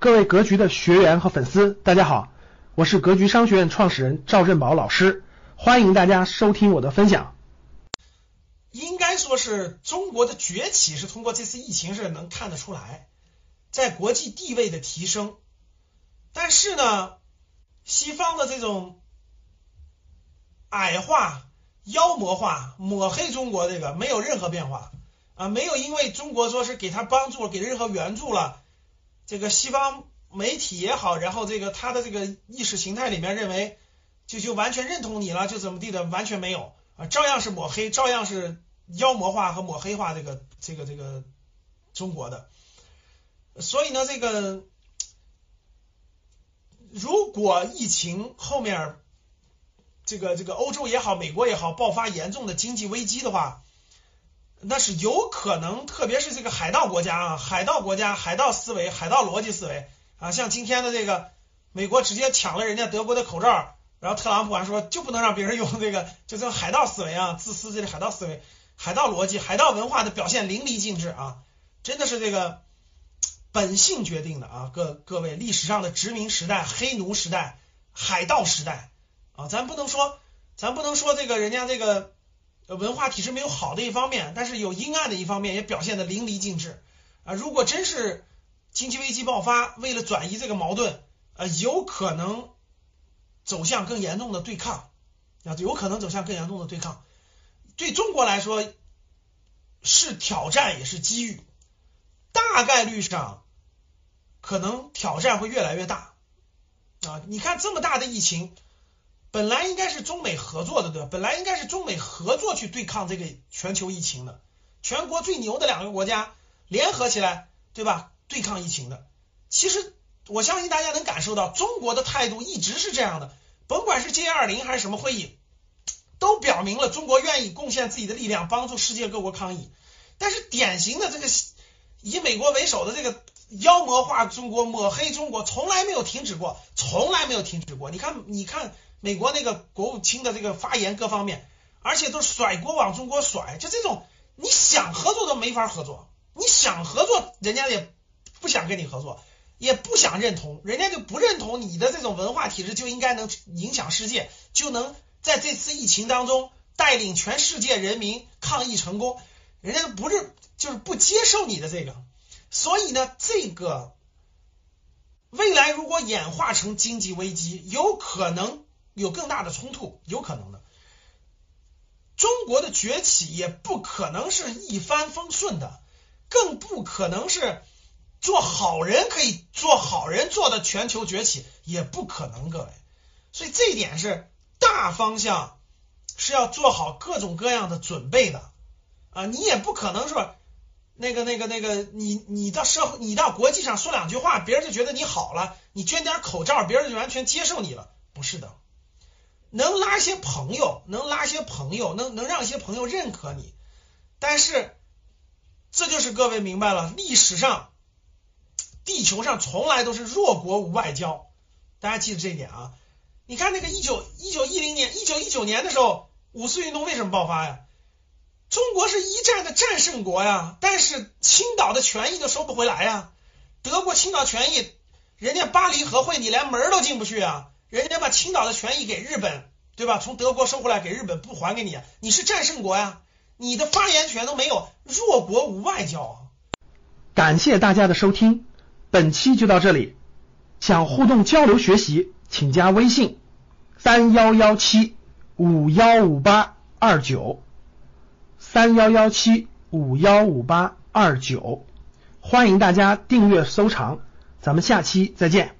各位格局的学员和粉丝，大家好，我是格局商学院创始人赵振宝老师，欢迎大家收听我的分享。应该说是中国的崛起是通过这次疫情是能看得出来，在国际地位的提升，但是呢，西方的这种矮化、妖魔化、抹黑中国这个没有任何变化啊，没有因为中国说是给他帮助、给任何援助了。这个西方媒体也好，然后这个他的这个意识形态里面认为就就完全认同你了，就怎么地的完全没有啊，照样是抹黑，照样是妖魔化和抹黑化这个这个这个中国的。所以呢，这个如果疫情后面这个这个欧洲也好，美国也好爆发严重的经济危机的话。那是有可能，特别是这个海盗国家啊，海盗国家、海盗思维、海盗逻辑思维啊，像今天的这个美国直接抢了人家德国的口罩，然后特朗普还说就不能让别人用这个，就这种海盗思维啊，自私这个海盗思维、海盗逻辑、海盗文化的表现淋漓尽致啊，真的是这个本性决定的啊，各各位历史上的殖民时代、黑奴时代、海盗时代啊，咱不能说，咱不能说这个人家这个。文化体制没有好的一方面，但是有阴暗的一方面也表现的淋漓尽致啊！如果真是经济危机爆发，为了转移这个矛盾，呃，有可能走向更严重的对抗啊，有可能走向更严重的对抗。对中国来说是挑战也是机遇，大概率上可能挑战会越来越大啊！你看这么大的疫情。本来应该是中美合作的，对吧？本来应该是中美合作去对抗这个全球疫情的，全国最牛的两个国家联合起来，对吧？对抗疫情的。其实我相信大家能感受到，中国的态度一直是这样的，甭管是 G 二零还是什么会议，都表明了中国愿意贡献自己的力量，帮助世界各国抗疫。但是典型的这个以美国为首的这个妖魔化中国、抹黑中国，从来没有停止过，从来没有停止过。你看，你看。美国那个国务卿的这个发言各方面，而且都甩锅往中国甩，就这种你想合作都没法合作，你想合作人家也不想跟你合作，也不想认同，人家就不认同你的这种文化体制就应该能影响世界，就能在这次疫情当中带领全世界人民抗疫成功，人家不是就是不接受你的这个，所以呢，这个未来如果演化成经济危机，有可能。有更大的冲突，有可能的。中国的崛起也不可能是一帆风顺的，更不可能是做好人可以做好人做的全球崛起，也不可能，各位。所以这一点是大方向是要做好各种各样的准备的啊！你也不可能说那个那个那个，你你到社会，你到国际上说两句话，别人就觉得你好了，你捐点口罩，别人就完全接受你了，不是的。能拉些朋友，能拉些朋友，能能让一些朋友认可你，但是这就是各位明白了，历史上地球上从来都是弱国无外交，大家记得这一点啊！你看那个一九一九一零年、一九一九年的时候，五四运动为什么爆发呀？中国是一战的战胜国呀，但是青岛的权益都收不回来呀，德国青岛权益，人家巴黎和会你连门都进不去啊！人家把青岛的权益给日本，对吧？从德国收回来给日本不还给你，你是战胜国呀，你的发言权都没有，弱国无外交。感谢大家的收听，本期就到这里。想互动交流学习，请加微信三幺幺七五幺五八二九三幺幺七五幺五八二九，欢迎大家订阅收藏，咱们下期再见。